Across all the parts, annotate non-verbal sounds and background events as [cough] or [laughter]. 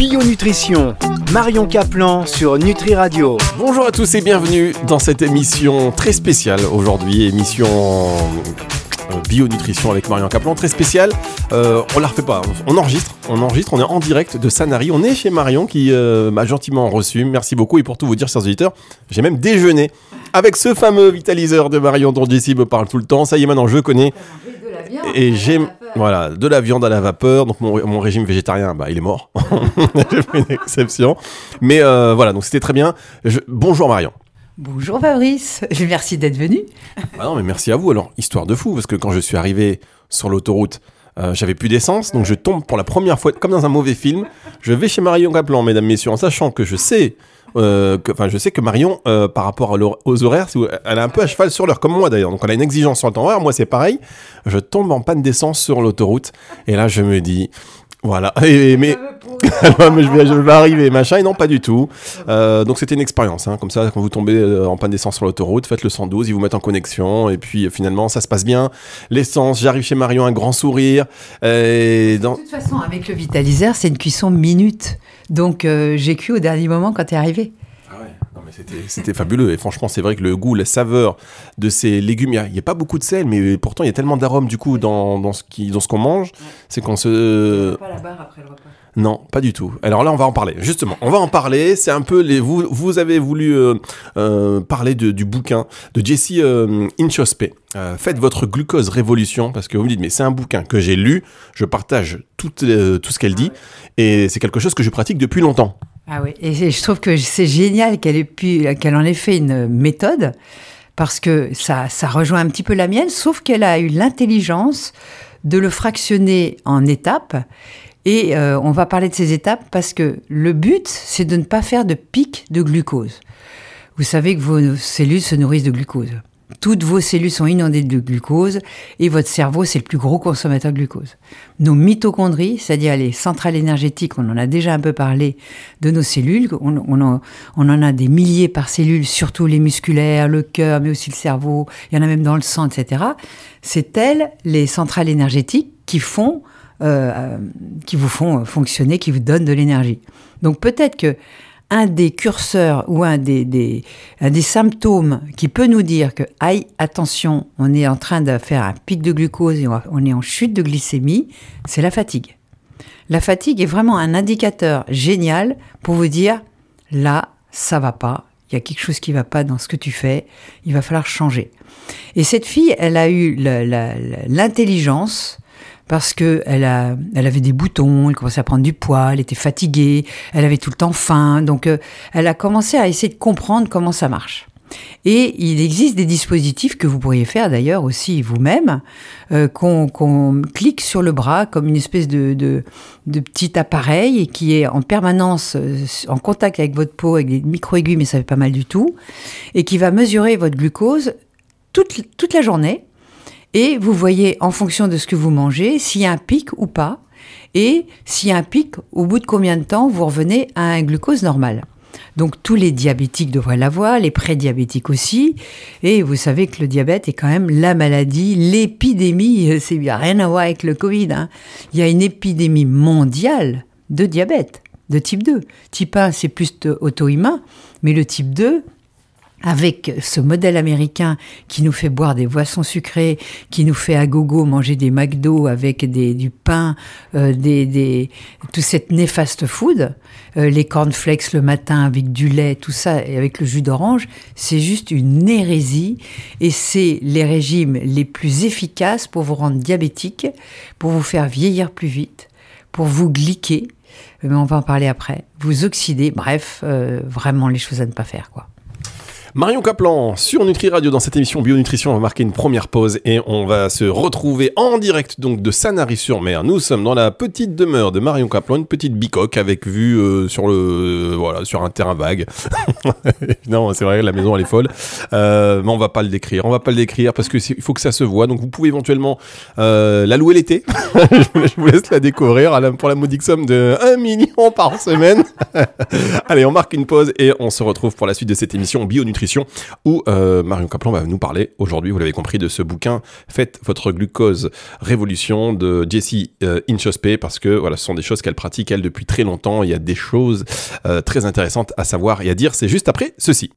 Bio Nutrition, Marion Caplan sur Nutri Radio. Bonjour à tous et bienvenue dans cette émission très spéciale aujourd'hui, émission euh, Bio Nutrition avec Marion Caplan, très spéciale. Euh, on la refait pas, on enregistre, on enregistre, on est en direct de Sanary, on est chez Marion qui euh, m'a gentiment reçu, merci beaucoup et pour tout vous dire chers auditeurs, j'ai même déjeuné avec ce fameux vitaliseur de Marion dont Jessie me parle tout le temps, ça y est maintenant je connais. Et j'ai voilà de la viande à la vapeur. Donc mon, mon régime végétarien, bah il est mort. [laughs] j'ai fait une exception. Mais euh, voilà, donc c'était très bien. Je- Bonjour Marion. Bonjour Fabrice, [laughs] merci d'être venu. [laughs] Ah non mais merci à vous. Alors histoire de fou parce que quand je suis arrivé sur l'autoroute. euh, j'avais plus d'essence, donc je tombe pour la première fois, comme dans un mauvais film. Je vais chez Marion Caplan, mesdames, messieurs, en sachant que je sais, euh, je sais que Marion, euh, par rapport aux horaires, elle est un peu à cheval sur l'heure, comme moi d'ailleurs. Donc, elle a une exigence sur le temps horaire. Moi, c'est pareil. Je tombe en panne d'essence sur l'autoroute, et là, je me dis, voilà. [laughs] Et, mais, [laughs] mais je, vais, je vais arriver, machin, et non, pas du tout. Euh, donc, c'était une expérience. hein. Comme ça, quand vous tombez euh, en panne d'essence sur l'autoroute, faites le 112, ils vous mettent en connexion, et puis euh, finalement, ça se passe bien. L'essence, j'arrive chez Marion, un grand sourire. Et dans... De toute façon, avec le vitaliseur, c'est une cuisson minute. Donc euh, j'ai cuit au dernier moment quand tu es arrivé. Ah mais c'était, fabuleux. Et franchement, c'est vrai que le goût, la saveur de ces légumes, il n'y a, pas beaucoup de sel, mais pourtant il y a tellement d'arômes du coup dans, dans ce, qu'on mange. C'est qu'on se. Pas la barre après le repas. Non, pas du tout. Alors là, on va en parler. Justement, on va en parler. C'est un peu les. Vous, vous avez voulu euh, euh, parler de- du bouquin de Jesse euh, Inchospe. Euh, faites votre glucose révolution parce que vous me dites mais c'est un bouquin que j'ai lu. Je partage tout, tout ce qu'elle dit et c'est quelque chose que je pratique depuis longtemps. Ah oui, et je trouve que c'est génial qu'elle ait pu, qu'elle en ait fait une méthode, parce que ça, ça rejoint un petit peu la mienne, sauf qu'elle a eu l'intelligence de le fractionner en étapes. Et euh, on va parler de ces étapes parce que le but, c'est de ne pas faire de pic de glucose. Vous savez que vos cellules se nourrissent de glucose. Toutes vos cellules sont inondées de glucose et votre cerveau, c'est le plus gros consommateur de glucose. Nos mitochondries, c'est-à-dire les centrales énergétiques, on en a déjà un peu parlé de nos cellules, on, en a des milliers par cellule, surtout les musculaires, le cœur, mais aussi le cerveau, il y en a même dans le sang, etc. C'est elles, les centrales énergétiques, qui font, euh, euh, qui vous font fonctionner, qui vous donnent de l'énergie. Donc peut-être que un des curseurs ou un des, des, un des symptômes qui peut nous dire que, aïe, attention, on est en train de faire un pic de glucose et on, est en chute de glycémie, c'est la fatigue. La fatigue est vraiment un indicateur génial pour vous dire, là, ça va pas, il y a quelque chose qui va pas dans ce que tu fais, il va falloir changer. Et cette fille, elle a eu l'intelligence parce que elle, a, elle avait des boutons, elle commençait à prendre du poids, elle était fatiguée, elle avait tout le temps faim. Donc, euh, elle a commencé à essayer de comprendre comment ça marche. Et il existe des dispositifs que vous pourriez faire d'ailleurs aussi vous-même, euh, qu'on clique sur le bras comme une espèce de, de, de petit appareil qui est en permanence euh, en contact avec votre peau, avec des micro-aiguilles, mais ça fait pas mal du tout, et qui va mesurer votre glucose toute, toute la journée. Et vous voyez en fonction de ce que vous mangez s'il y a un pic ou pas. Et s'il y a un pic, au bout de combien de temps vous revenez à un glucose normal. Donc tous les diabétiques devraient l'avoir, les prédiabétiques aussi. Et vous savez que le diabète est quand même la maladie, l'épidémie. [laughs] C'est a rien à voir avec le Covid. hein. Il y a une épidémie mondiale de diabète de type 2. Type 1, c'est plus auto-immun, mais le type 2, avec ce modèle américain qui nous fait boire des boissons sucrées, qui nous fait à gogo manger des McDo avec des, du pain, euh, des, des, tout cette néfaste food, euh, les cornflakes le matin avec du lait, tout ça, et avec le jus d'orange, c'est juste une hérésie. Et c'est les régimes les plus efficaces pour vous rendre diabétique, pour vous faire vieillir plus vite, pour vous gliquer, mais on va en parler après, vous oxyder, bref, euh, vraiment les choses à ne pas faire, quoi. Marion Caplan sur Nutri Radio dans cette émission Bionutrition. On va marquer une première pause et on va se retrouver en direct donc de Sanary-sur-Mer. Nous sommes dans la petite demeure de Marion Caplan, une petite bicoque avec vue euh, sur le euh, voilà sur un terrain vague. [laughs] non, c'est vrai, la maison elle est folle. Euh, mais on va pas le décrire. On va pas le décrire parce que il faut que ça se voit. Donc vous pouvez éventuellement la louer l'été. [laughs] Je vous laisse la découvrir pour la modique somme de 1 million par semaine. [laughs] Allez, on marque une pause et on se retrouve pour la suite de cette émission Bionutrition Où euh, Marion Kaplan va nous parler aujourd'hui, vous l'avez compris, de ce bouquin Faites votre glucose révolution de Jessie euh, Inchospé, parce que voilà, ce sont des choses qu'elle pratique, elle, depuis très longtemps. Il y a des choses euh, très intéressantes à savoir et à dire. C'est juste après ceci.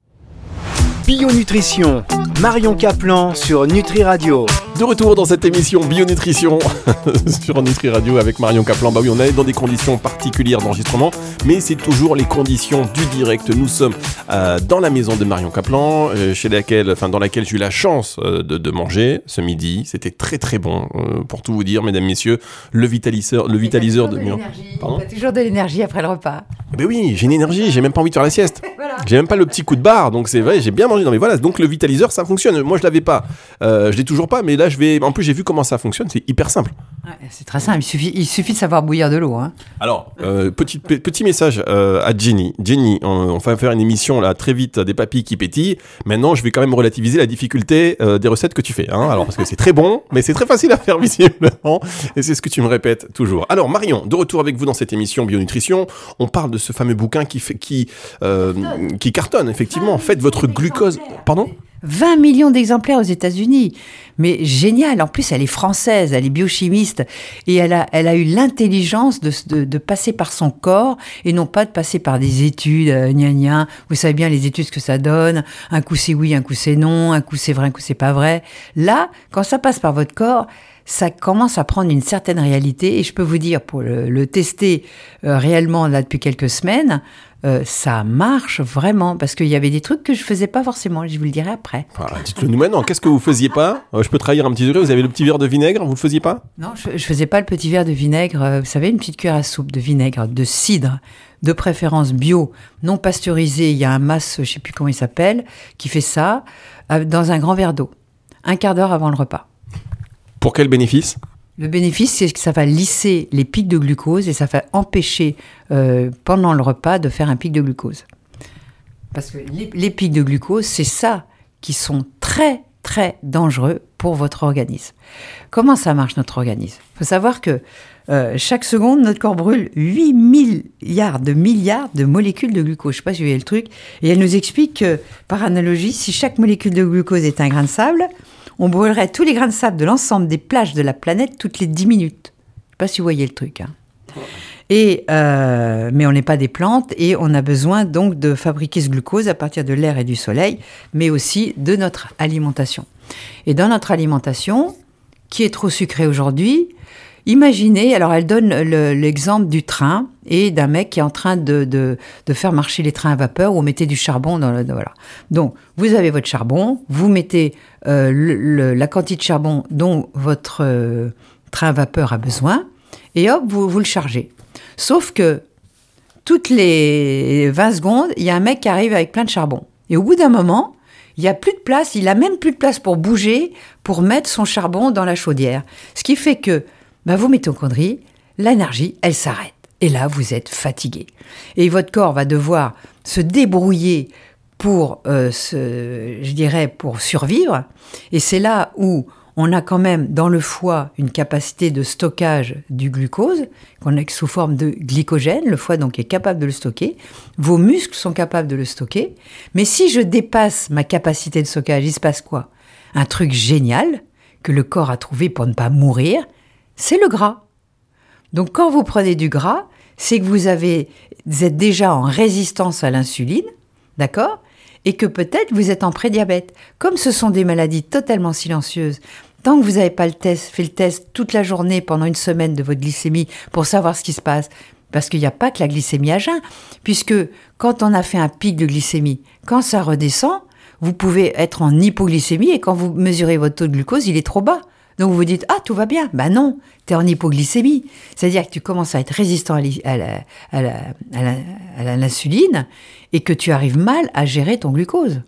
Bionutrition, Marion Kaplan sur Nutri Radio. De retour dans cette émission Bionutrition [laughs] sur Nutri Radio avec Marion Kaplan. Bah oui, on est dans des conditions particulières d'enregistrement, mais c'est toujours les conditions du direct. Nous sommes euh, dans la maison de Marion Kaplan, euh, chez laquelle, enfin dans laquelle j'ai eu la chance euh, de, de manger ce midi. C'était très très bon, euh, pour tout vous dire, mesdames, messieurs. Le vitaliseur, le vitaliseur de. Pardon T'as toujours de l'énergie après le repas. Ben oui, j'ai une énergie, j'ai même pas envie de faire la sieste. [laughs] Voilà. J'ai même pas le petit coup de barre, donc c'est vrai, j'ai bien Non mais voilà, donc le vitaliseur, ça fonctionne. Moi je l'avais pas, Euh, je l'ai toujours pas, mais là je vais. En plus j'ai vu comment ça fonctionne, c'est hyper simple. Ouais, c'est très simple, il suffit, il suffit de savoir bouillir de l'eau. Hein. Alors, euh, petit, pe- petit message euh, à Jenny. Jenny, on, on va faire une émission là très vite, des papilles qui pétillent. Maintenant, je vais quand même relativiser la difficulté euh, des recettes que tu fais. Hein. Alors, parce que c'est très bon, mais c'est très facile à faire visiblement. Et c'est ce que tu me répètes toujours. Alors, Marion, de retour avec vous dans cette émission Bionutrition. On parle de ce fameux bouquin qui, fait, qui, euh, qui cartonne, effectivement. Faites votre glucose. Pardon 20 millions d'exemplaires aux États-Unis. Mais génial. En plus, elle est française, elle est biochimiste. Et elle a, elle a eu l'intelligence de, de, passer par son corps et non pas de passer par des études, euh, gna. Vous savez bien les études que ça donne. Un coup c'est oui, un coup c'est non, un coup c'est vrai, un coup c'est pas vrai. Là, quand ça passe par votre corps, ça commence à prendre une certaine réalité. Et je peux vous dire, pour le, le tester euh, réellement là depuis quelques semaines, euh, ça marche vraiment parce qu'il y avait des trucs que je faisais pas forcément. Je vous le dirai après. Voilà, Dites-le nous maintenant. Qu'est-ce que vous faisiez pas Euh, Je peux trahir un petit degré. Vous avez le petit verre de vinaigre, vous le faisiez pas? Non, je, je faisais pas le petit verre de vinaigre. Vous savez, une petite cuillère à soupe de vinaigre, de cidre, de préférence bio, non pasteurisé. Il y a un masse, je sais plus comment il s'appelle, qui fait ça dans un grand verre d'eau, un quart d'heure avant le repas. Pour quel bénéfice Le bénéfice, c'est que ça va lisser les pics de glucose et ça va empêcher euh, pendant le repas de faire un pic de glucose. Parce que les, pics de glucose, c'est ça qui sont très très dangereux pour votre organisme. Comment ça marche notre organisme? Il faut savoir que euh, chaque seconde, notre corps brûle 8 milliards de milliards de molécules de glucose. Je ne sais pas si vous voyez le truc. Et elle nous explique que, par analogie, si chaque molécule de glucose est un grain de sable, on brûlerait tous les grains de sable de l'ensemble des plages de la planète toutes les 10 minutes. Je ne sais pas si vous voyez le truc. hein. Et, euh, mais on n'est pas des plantes et on a besoin donc de fabriquer ce glucose à partir de l'air et du soleil, mais aussi de notre alimentation. Et dans notre alimentation, qui est trop sucrée aujourd'hui, imaginez, alors elle donne le- l'exemple du train et d'un mec qui est en train de, faire marcher les trains à vapeur où on mettait du charbon dans le... Voilà. Donc, vous avez votre charbon, vous mettez euh, la quantité de charbon dont votre euh, train à vapeur a besoin, et hop, vous, vous le chargez. Sauf que toutes les 20 secondes, il y a un mec qui arrive avec plein de charbon. Et au bout d'un moment, il n'y a plus de place, il a même plus de place pour bouger, pour mettre son charbon dans la chaudière. Ce qui fait que bah, vos mitochondries, l'énergie, elle s'arrête. Et là, vous êtes fatigué. Et votre corps va devoir se débrouiller pour, euh, je dirais, pour survivre. Et c'est là où on a quand même dans le foie une capacité de stockage du glucose, qu'on a sous forme de glycogène. Le foie donc est capable de le stocker. Vos muscles sont capables de le stocker. Mais si je dépasse ma capacité de stockage, il se passe quoi? Un truc génial que le corps a trouvé pour ne pas mourir, c'est le gras. Donc quand vous prenez du gras, c'est que vous, avez, vous êtes déjà en résistance à l'insuline, d'accord? Et que peut-être vous êtes en prédiabète. Comme ce sont des maladies totalement silencieuses, tant que vous n'avez pas le test, fait le test toute la journée pendant une semaine de votre glycémie pour savoir ce qui se passe, parce qu'il n'y a pas que la glycémie à jeun, puisque quand on a fait un pic de glycémie, quand ça redescend, vous pouvez être en hypoglycémie et quand vous mesurez votre taux de glucose, il est trop bas. Donc vous vous dites ah tout va bien, ben non, tu es en hypoglycémie, c'est-à-dire que tu commences à être résistant à l'insuline et que tu arrives mal à gérer ton glucose.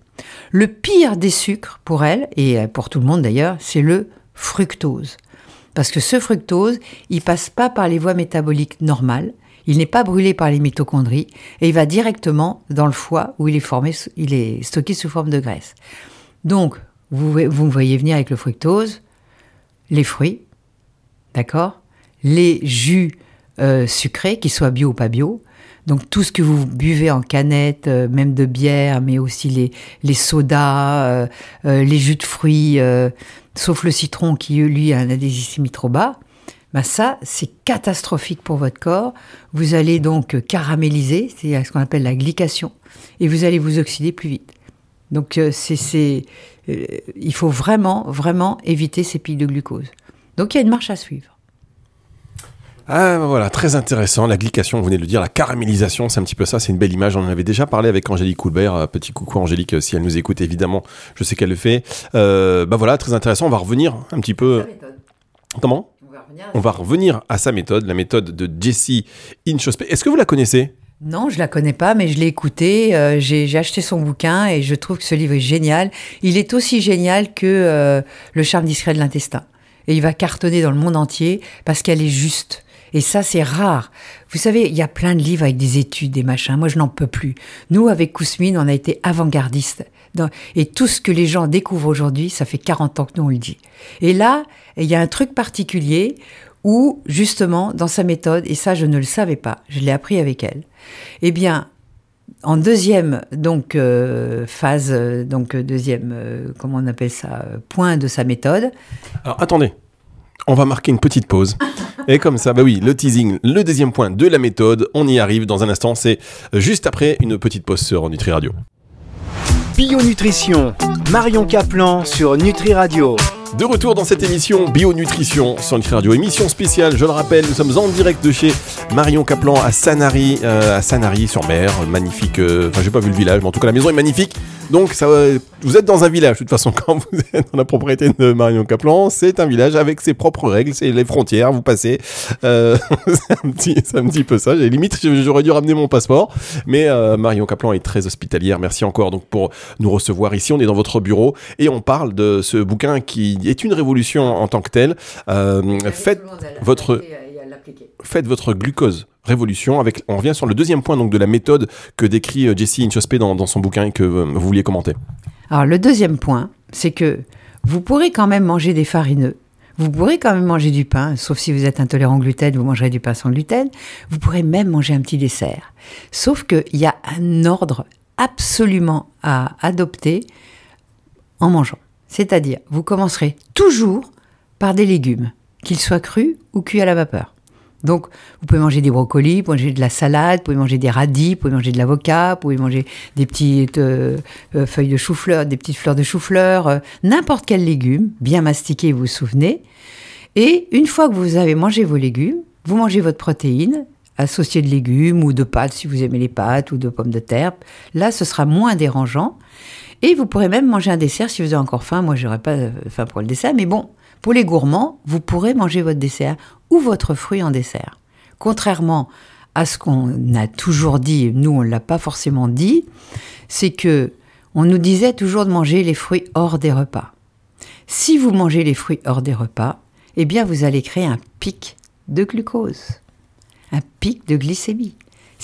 Le pire des sucres pour elle et euh, pour tout le monde d'ailleurs, c'est le fructose. Parce que ce fructose, il passe pas par les voies métaboliques normales, il n'est pas brûlé par les mitochondries et il va directement dans le foie où il est formé, il est stocké sous forme de graisse. Donc, vous, vous me voyez venir avec le fructose, les fruits, d'accord Les jus euh, sucrés, qu'ils soient bio ou pas bio. Donc tout ce que vous buvez en canette, euh, même de bière, mais aussi les, les sodas, euh, les jus de fruits, sauf le citron qui, lui, a un indice trop bas, bah ça, c'est catastrophique pour votre corps. Vous allez donc caraméliser, c'est ce qu'on appelle la glycation, et vous allez vous oxyder plus vite. Donc euh, c'est, c'est, euh, il faut vraiment, vraiment éviter ces pics de glucose. Donc il y a une marche à suivre. Ah voilà, très intéressant. La glycation, vous venez de le dire, la caramélisation, c'est un petit peu ça, c'est une belle image. On en avait déjà parlé avec Angélique Coulbert. Euh, Petit coucou Angélique, si elle nous écoute évidemment, je sais qu'elle le fait. Euh, bah voilà, très intéressant. On va revenir un petit peu. Comment? On va revenir à sa méthode, la méthode de Jessie Inchospé. Est-ce que vous la connaissez? Non, je la connais pas, mais je l'ai écouté. euh, j'ai, acheté son bouquin et je trouve que ce livre est génial. Il est aussi génial que euh, Le charme discret de l'intestin. Et il va cartonner dans le monde entier parce qu'elle est juste. Et ça, c'est rare. Vous savez, il y a plein de livres avec des études, des machins. Moi, je n'en peux plus. Nous, avec Kousmine, on a été avant-gardistes. Et tout ce que les gens découvrent aujourd'hui, ça fait 40 ans que nous, on le dit. Et là, il y a un truc particulier où, justement, dans sa méthode, et ça, je ne le savais pas, je l'ai appris avec elle, eh bien, en deuxième donc euh, phase, donc euh, deuxième, euh, comment on appelle ça, point de sa méthode, Alors attendez, on va marquer une petite pause. Et comme ça, bah oui, le teasing, le deuxième point de la méthode, on y arrive dans un instant. C'est juste après une petite pause sur Nutri Radio. Bio Nutrition, Marion Caplan sur Nutri Radio. De retour dans cette émission Bio-Nutrition sur Nutri Radio, émission spéciale, je le rappelle, nous sommes en direct de chez Marion Caplan à Sanary, euh, à Sanary sur mer, magnifique, euh, enfin j'ai pas vu le village, mais en tout cas la maison est magnifique, donc ça, euh, vous êtes dans un village, de toute façon [laughs] quand vous êtes dans la propriété de Marion Caplan, c'est un village avec ses propres règles, c'est les frontières, vous passez, [laughs] c'est un, un petit peu ça, j'ai limite j'aurais dû ramener mon passeport, mais Marion Caplan est très hospitalière, merci encore donc pour nous recevoir ici, on est dans votre bureau et on parle de ce bouquin qui est une révolution en tant que tel. Euh, faites, votre- faites votre glucose révolution. Avec, on revient sur le deuxième point donc de la méthode que décrit euh, Jessie Inchospé dans, dans son bouquin et que euh, vous vouliez commenter. Alors le deuxième point, c'est que vous pourrez quand même manger des farineux. Vous pourrez quand même manger du pain, sauf si vous êtes intolérant au gluten, vous mangerez du pain sans gluten. Vous pourrez même manger un petit dessert. Sauf qu'il y a un ordre absolument à adopter en mangeant. C'est-à-dire, vous commencerez toujours par des légumes, qu'ils soient crus ou cuits à la vapeur. Donc, vous pouvez manger des brocolis, vous pouvez manger de la salade, vous pouvez manger des radis, vous pouvez manger de l'avocat, vous pouvez manger des petites euh, euh, feuilles de chou-fleur, des petites fleurs de chou-fleur, euh, n'importe quel légume, bien mastiqué, vous vous souvenez. Et une fois que vous avez mangé vos légumes, vous mangez votre protéine, associée de légumes ou de pâtes si vous aimez les pâtes ou de pommes de terre. Là, ce sera moins dérangeant. Et vous pourrez même manger un dessert si vous avez encore faim. Moi, j'aurais pas euh, faim pour le dessert, mais bon, pour les gourmands, vous pourrez manger votre dessert ou votre fruit en dessert. Contrairement à ce qu'on a toujours dit, nous on l'a pas forcément dit, c'est que on nous disait toujours de manger les fruits hors des repas. Si vous mangez les fruits hors des repas, eh bien vous allez créer un pic de glucose, un pic de glycémie.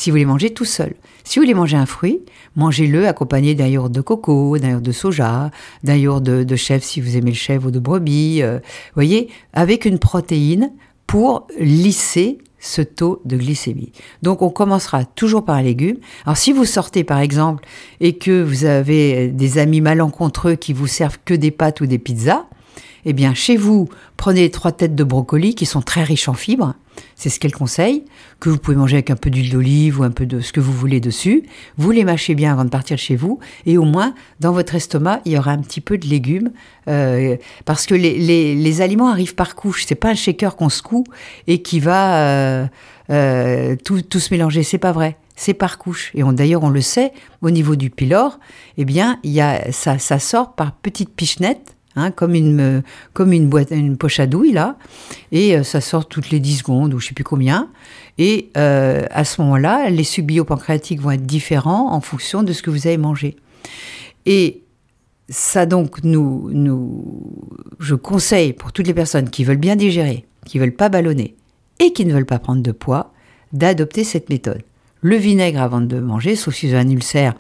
Si vous les mangez tout seul. Si vous voulez manger un fruit, mangez-le accompagné d'un yaourt de coco, d'un yaourt de soja, d'un yaourt de, chèvre si vous aimez le chèvre ou de brebis. euh, voyez, avec une protéine pour lisser ce taux de glycémie. Donc on commencera toujours par un légume. Alors si vous sortez par exemple et que vous avez des amis malencontreux qui vous servent que des pâtes ou des pizzas, eh bien chez vous, prenez trois têtes de brocoli qui sont très riches en fibres. C'est ce qu'elle conseille, que vous pouvez manger avec un peu d'huile d'olive ou un peu de ce que vous voulez dessus. Vous les mâchez bien avant de partir de chez vous, et au moins dans votre estomac il y aura un petit peu de légumes, euh, parce que les, les- aliments arrivent par couche. C'est pas un shaker qu'on secoue et qui va euh, euh, tout, tout se mélanger. C'est pas vrai. C'est par couche. Et d'ailleurs, on le sait, au niveau du pylore, eh bien, il y a, ça, ça sort par petites pichenettes, hein, comme, une, euh, comme une, poche à douille, là. Et euh, ça sort toutes les 10 secondes, ou je sais plus combien. Et euh, à ce moment-là, les sucs biopancréatiques vont être différents en fonction de ce que vous avez mangé. Et ça donc nous, nous, je conseille pour toutes les personnes qui veulent bien digérer, qui veulent pas ballonner et qui ne veulent pas prendre de poids, d'adopter cette méthode. le vinaigre avant de manger, sauf si vous avez un ulcère.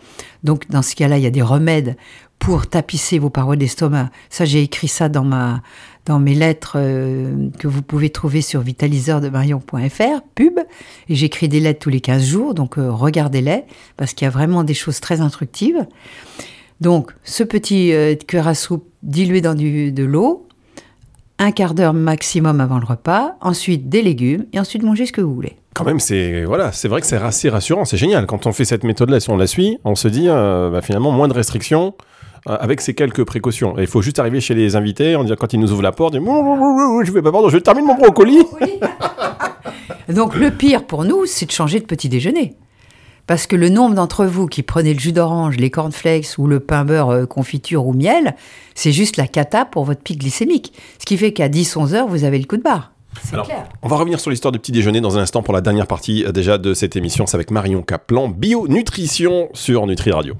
Donc dans ce cas-là, il y a des remèdes pour tapisser vos parois d'estomac. Ça, j'ai écrit ça dans ma dans mes lettres euh, que vous pouvez trouver sur vitaliseurdemarion.fr, pub. Et j'écris des lettres tous les 15 jours, donc euh, regardez-les, parce qu'il y a vraiment des choses très instructives. Donc, ce petit euh, à soupe dilué dans du, de l'eau, un quart d'heure maximum avant le repas, ensuite des légumes, et ensuite manger ce que vous voulez. Quand même, c'est voilà, c'est vrai que c'est assez rassurant, c'est génial. Quand on fait cette méthode-là, si on la suit, on se dit bah, finalement moins de restrictions, euh, avec ces quelques précautions. il faut juste arriver chez les invités, on dit quand ils nous ouvrent la porte, je vais pas pardon, je termine mon brocoli. [laughs] Donc le pire pour nous, c'est de changer de petit déjeuner. Parce que le nombre d'entre vous qui prenez le jus d'orange, les cornflakes ou le pain beurre euh, confiture ou miel, c'est juste la cata pour votre pic glycémique. Ce qui fait qu'à 10-11 heures, vous avez le coup de barre. Alors, clair. on va revenir sur l'histoire du petit déjeuner dans un instant pour la dernière partie euh, déjà de cette émission. C'est avec Marion Caplan, Bio Nutrition sur Nutri Radio.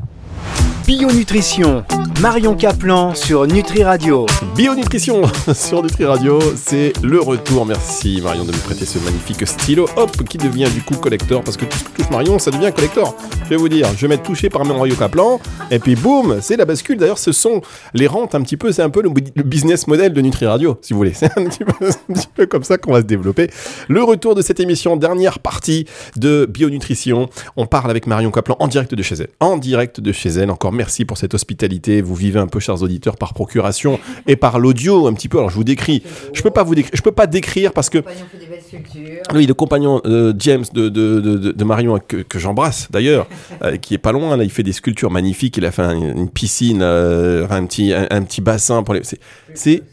Bio-nutrition, Marion Caplan sur Nutri Radio. Bio-nutrition [laughs] sur Nutri Radio, c'est le retour. Merci Marion de me prêter ce magnifique stylo, hop, qui devient du coup collector, parce que tout ce que touche Marion, ça devient collector. Je vais vous dire, je vais m'être touché par Marion Caplan, et puis boum, c'est la bascule. D'ailleurs, ce sont les rentes un petit peu, c'est un peu le, business model de Nutri Radio, si vous voulez. [laughs] C'est un, petit peu comme ça qu'on va se développer. Le retour de cette émission, dernière partie de Bio-nutrition. On parle avec Marion Caplan en direct de chez elle. En direct de chez elle, encore merci pour cette hospitalité. Vous vivez un peu, chers auditeurs, par procuration et par l'audio un petit peu. Alors je vous décris. Je peux pas vous décrire. Je peux pas décrire parce que. Oui, le compagnon euh, James de, de, de, Marion que, j'embrasse d'ailleurs, euh, qui est pas loin. Là, il fait des sculptures magnifiques. Il a fait une piscine, euh, un petit un, petit bassin pour les. C'est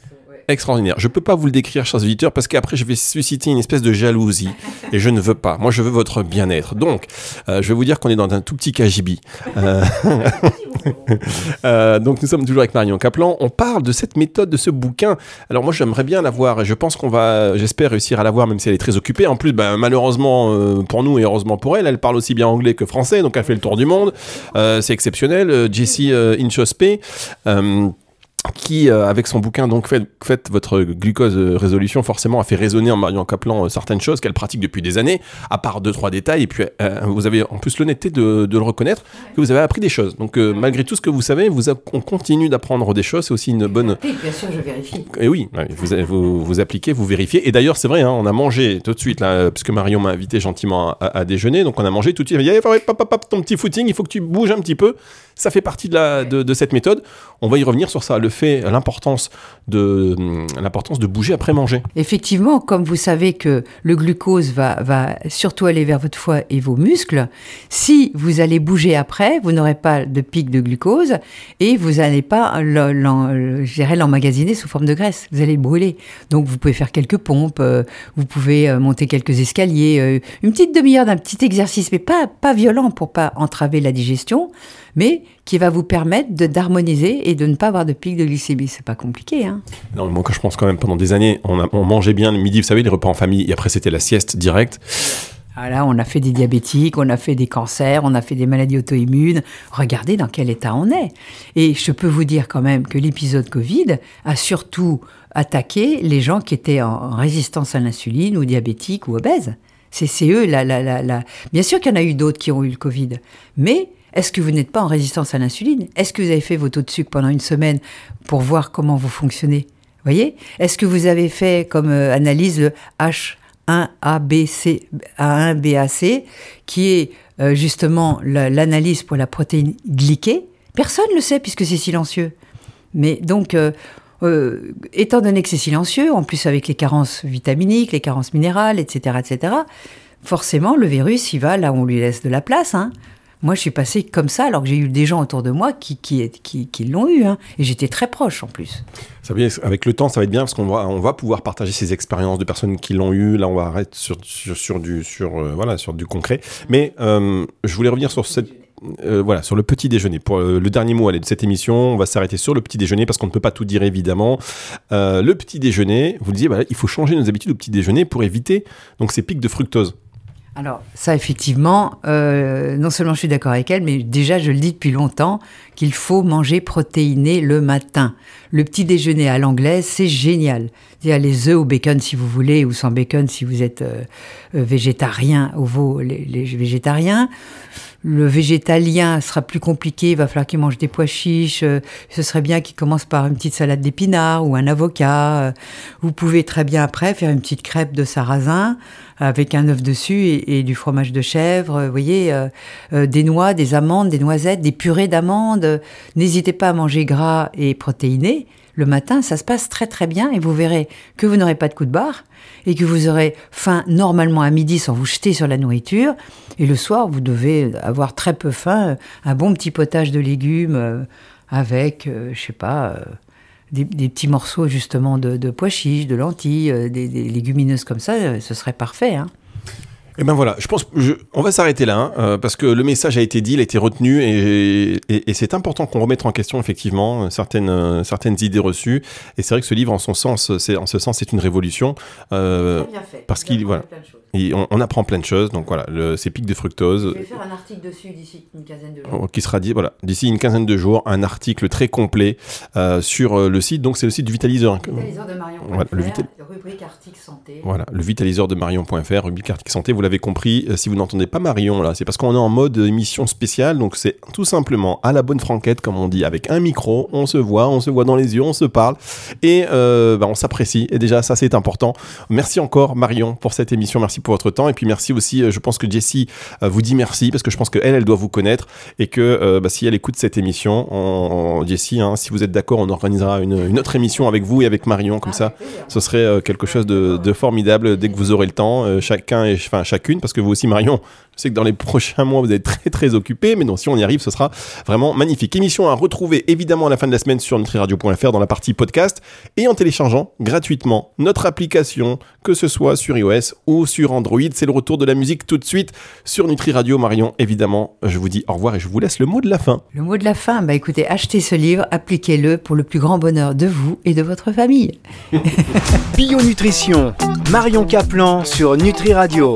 extraordinaire. Je peux pas vous le décrire, chers auditeurs, parce qu'après, je vais susciter une espèce de jalousie. Et je ne veux pas. Moi, je veux votre bien-être. Donc, euh, je vais vous dire qu'on est dans un tout petit KGB. Euh, [laughs] euh... donc, nous sommes toujours avec Marion Kaplan. On parle de cette méthode, de ce bouquin. Alors, moi, j'aimerais bien la voir. Et je pense qu'on va, j'espère réussir à la voir, même si elle est très occupée. En plus, ben, malheureusement euh, pour nous et heureusement pour elle, elle parle aussi bien anglais que français. Donc, elle fait le tour du monde. C'est exceptionnel. Jessie Inchospé qui, euh, avec son bouquin, donc fait, fait votre glucose euh, résolution, forcément a fait résonner en Marion Kaplan euh, certaines choses qu'elle pratique depuis des années, à part deux trois détails. Et puis vous avez en plus l'honnêteté de, de, le reconnaître que vous avez appris des choses. Donc malgré tout ce que vous savez, vous on continue d'apprendre des choses. C'est aussi une bonne. Oui, bien sûr, je vérifie. Et oui, vous, vous, vous appliquez, vous vérifiez. Et d'ailleurs, c'est vrai, hein, on a mangé tout de suite là, parce que Marion m'a invité gentiment à, déjeuner, donc on a mangé tout de suite. Il y a ton petit footing, il faut que tu bouges un petit peu. Ça fait partie de, la, de, de cette méthode. On va y revenir sur ça. Le fait, l'importance de, l'importance de bouger après manger. Effectivement, comme vous savez que le glucose va, va surtout aller vers votre foie et vos muscles, si vous allez bouger après, vous n'aurez pas de pic de glucose et vous n'allez pas l'emmagasiner sous forme de graisse. Vous allez brûler. Donc vous pouvez faire quelques pompes, euh, vous pouvez euh, monter quelques escaliers, euh, une petite demi-heure d'un petit exercice, mais pas, pas violent pour pas entraver la digestion mais qui va vous permettre d'harmoniser et de ne pas avoir de pic de glycémie. C'est pas compliqué. Hein non, moi, je pense quand même pendant des années, on, on mangeait bien le midi, vous savez, les repas en famille, et après c'était la sieste directe. Voilà, on a fait des diabétiques, on a fait des cancers, on a fait des maladies auto-immunes. Regardez dans quel état on est. Et je peux vous dire quand même que l'épisode Covid a surtout attaqué les gens qui étaient en résistance à l'insuline ou diabétiques ou obèses. C'est eux, la, la, la, bien sûr qu'il y en a eu d'autres qui ont eu le Covid, mais est-ce que vous n'êtes pas en résistance à l'insuline? Est-ce que vous avez fait vos taux de sucre pendant une semaine pour voir comment vous fonctionnez? Voyez? Est-ce que vous avez fait comme euh, analyse le H1ABC, A1BAC, qui est euh, justement l'analyse pour la protéine glyquée? Personne ne le sait puisque c'est silencieux. Mais donc, euh, étant donné que c'est silencieux, en plus avec les carences vitaminiques, les carences minérales, etc., etc., forcément, le virus, il va là où on lui laisse de la place. Hein. Moi, je suis passée comme ça, alors que j'ai eu des gens autour de moi qui, qui, qui, l'ont eu. Hein. Et j'étais très proche en plus. Ça avec le temps, ça va être bien parce qu'on va, on va pouvoir partager ces expériences de personnes qui l'ont eu. Là, on va arrêter sur, sur, du, sur, euh, voilà, sur du concret. Mais euh, je voulais revenir sur cette. Euh, voilà, sur le petit déjeuner. Pour le dernier mot de cette émission, on va s'arrêter sur le petit déjeuner parce qu'on ne peut pas tout dire évidemment. le petit déjeuner, vous le disiez, il faut changer nos habitudes au petit déjeuner pour éviter donc ces pics de fructose. Alors ça, effectivement, euh, non seulement je suis d'accord avec elle, mais déjà je le dis depuis longtemps qu'il faut manger protéiné le matin. Le petit déjeuner à l'anglaise, c'est génial. Il y a les œufs au bacon si vous voulez, ou sans bacon si vous êtes euh, euh, végétarien, ou les, les végétariens. Le végétalien sera plus compliqué, il va falloir qu'il mange des pois chiches. euh, ce serait bien qu'il commence par une petite salade d'épinards ou un avocat. euh. Vous pouvez très bien après faire une petite crêpe de sarrasin avec un œuf dessus et, du fromage de chèvre. Vous voyez, euh, euh, des noix, des amandes, des noisettes, des purées d'amandes. N'hésitez pas à manger gras et protéiné. Le matin, ça se passe très très bien et vous verrez que vous n'aurez pas de coup de barre et que vous aurez faim normalement à midi sans vous jeter sur la nourriture. Et le soir, vous devez avoir très peu faim, euh, un bon petit potage de légumes euh, avec, euh, je sais pas, des, petits morceaux justement de, de pois chiches, de lentilles, des, des légumineuses comme ça, ce serait parfait. Hein. Et ben voilà, je pense, je- on va s'arrêter là, hein, euh, parce que le message a été dit, il a été retenu, et, et- et c'est important qu'on remette en question effectivement euh, certaines euh, certaines idées reçues. Et c'est vrai que ce livre, en son sens, c'est en ce sens, c'est une révolution. Euh, bien fait. parce qu'il- voilà. Et on, on apprend plein de choses. Donc voilà, le, ces pics de fructose. faire un article dessus d'ici une quinzaine de euh, qui sera dit voilà d'ici une quinzaine de jours un article très complet euh, sur euh, le site donc c'est le site du Vitaliseur hein. de Marion. Voilà, le Vital- rubrique article santé. Voilà, le vitaliseur de Marion.fr, rubrique article santé, vous l'avez compris, euh, si vous n'entendez pas Marion là, c'est parce qu'on est en mode émission spéciale, donc c'est tout simplement à la bonne franquette, comme on dit, avec un micro, on se voit, on se voit dans les yeux, on se parle, et euh, bah, on s'apprécie, et déjà ça c'est important. Merci encore Marion pour cette émission, merci pour votre temps, et puis merci aussi, euh, je pense que Jessie euh, vous dit merci, parce que je pense qu'elle, elle doit vous connaître, et que euh, bah, si elle écoute cette émission, on, on- Jessie, hein, si vous êtes d'accord, on organisera une, une autre émission avec vous et avec Marion, comme ça, ce serait euh, quelque chose de, de formidable dès que vous aurez le temps, euh, chacun et enfin chacune, parce que vous aussi Marion, je sais que dans les prochains mois vous êtes très très occupé, mais non, si on y arrive, ce sera vraiment magnifique. Émission à retrouver évidemment à la fin de la semaine sur nutriradio.fr dans la partie podcast et en téléchargeant gratuitement notre application, que ce soit sur iOS ou sur Android. C'est le retour de la musique tout de suite sur Nutri Radio. Marion, évidemment, je vous dis au revoir et je vous laisse le mot de la fin. Le mot de la fin, bah écoutez, achetez ce livre, appliquez-le pour le plus grand bonheur de vous et de votre famille. [laughs] Bio Nutrition, Marion Caplan sur Nutri Radio.